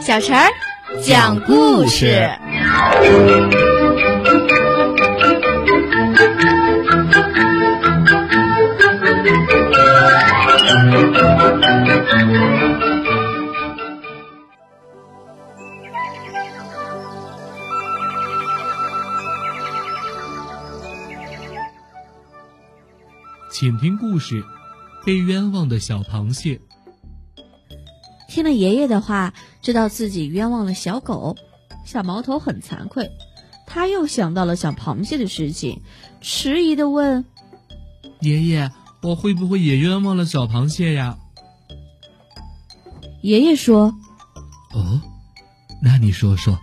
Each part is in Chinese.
小陈儿讲故事。请听故事：被冤枉的小螃蟹。听了爷爷的话，知道自己冤枉了小狗，小毛头很惭愧。他又想到了小螃蟹的事情，迟疑的问：“爷爷，我会不会也冤枉了小螃蟹呀？”爷爷说：“哦，那你说说，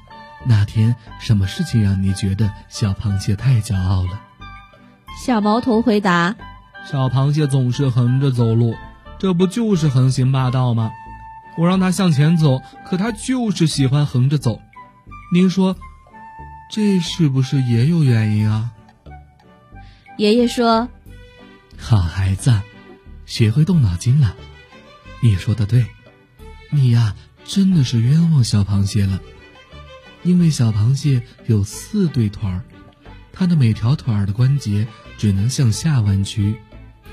那天什么事情让你觉得小螃蟹太骄傲了？”小毛头回答。小螃蟹总是横着走路，这不就是横行霸道吗？我让他向前走，可他就是喜欢横着走。您说，这是不是也有原因啊？爷爷说：“好孩子，学会动脑筋了。你说的对，你呀真的是冤枉小螃蟹了，因为小螃蟹有四对腿儿，它的每条腿儿的关节只能向下弯曲。”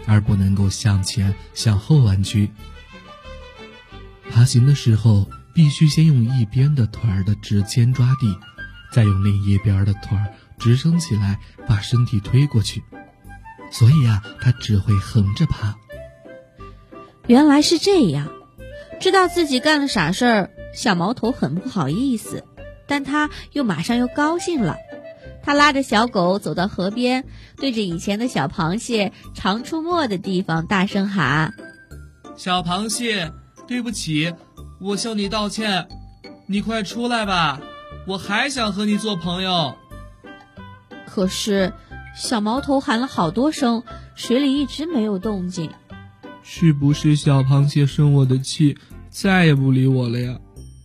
而不能够向前、向后弯曲。爬行的时候，必须先用一边的腿儿的指尖抓地，再用另一边的腿儿直升起来，把身体推过去。所以啊，它只会横着爬。原来是这样，知道自己干了傻事儿，小毛头很不好意思，但他又马上又高兴了。他拉着小狗走到河边，对着以前的小螃蟹常出没的地方大声喊：“小螃蟹，对不起，我向你道歉，你快出来吧，我还想和你做朋友。”可是，小毛头喊了好多声，水里一直没有动静。是不是小螃蟹生我的气，再也不理我了呀？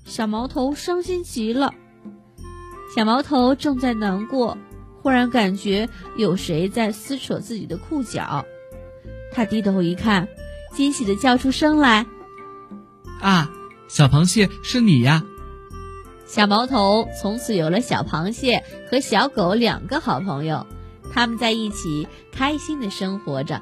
小毛头伤心极了。小毛头正在难过，忽然感觉有谁在撕扯自己的裤脚，他低头一看，惊喜的叫出声来：“啊，小螃蟹是你呀！”小毛头从此有了小螃蟹和小狗两个好朋友，他们在一起开心的生活着。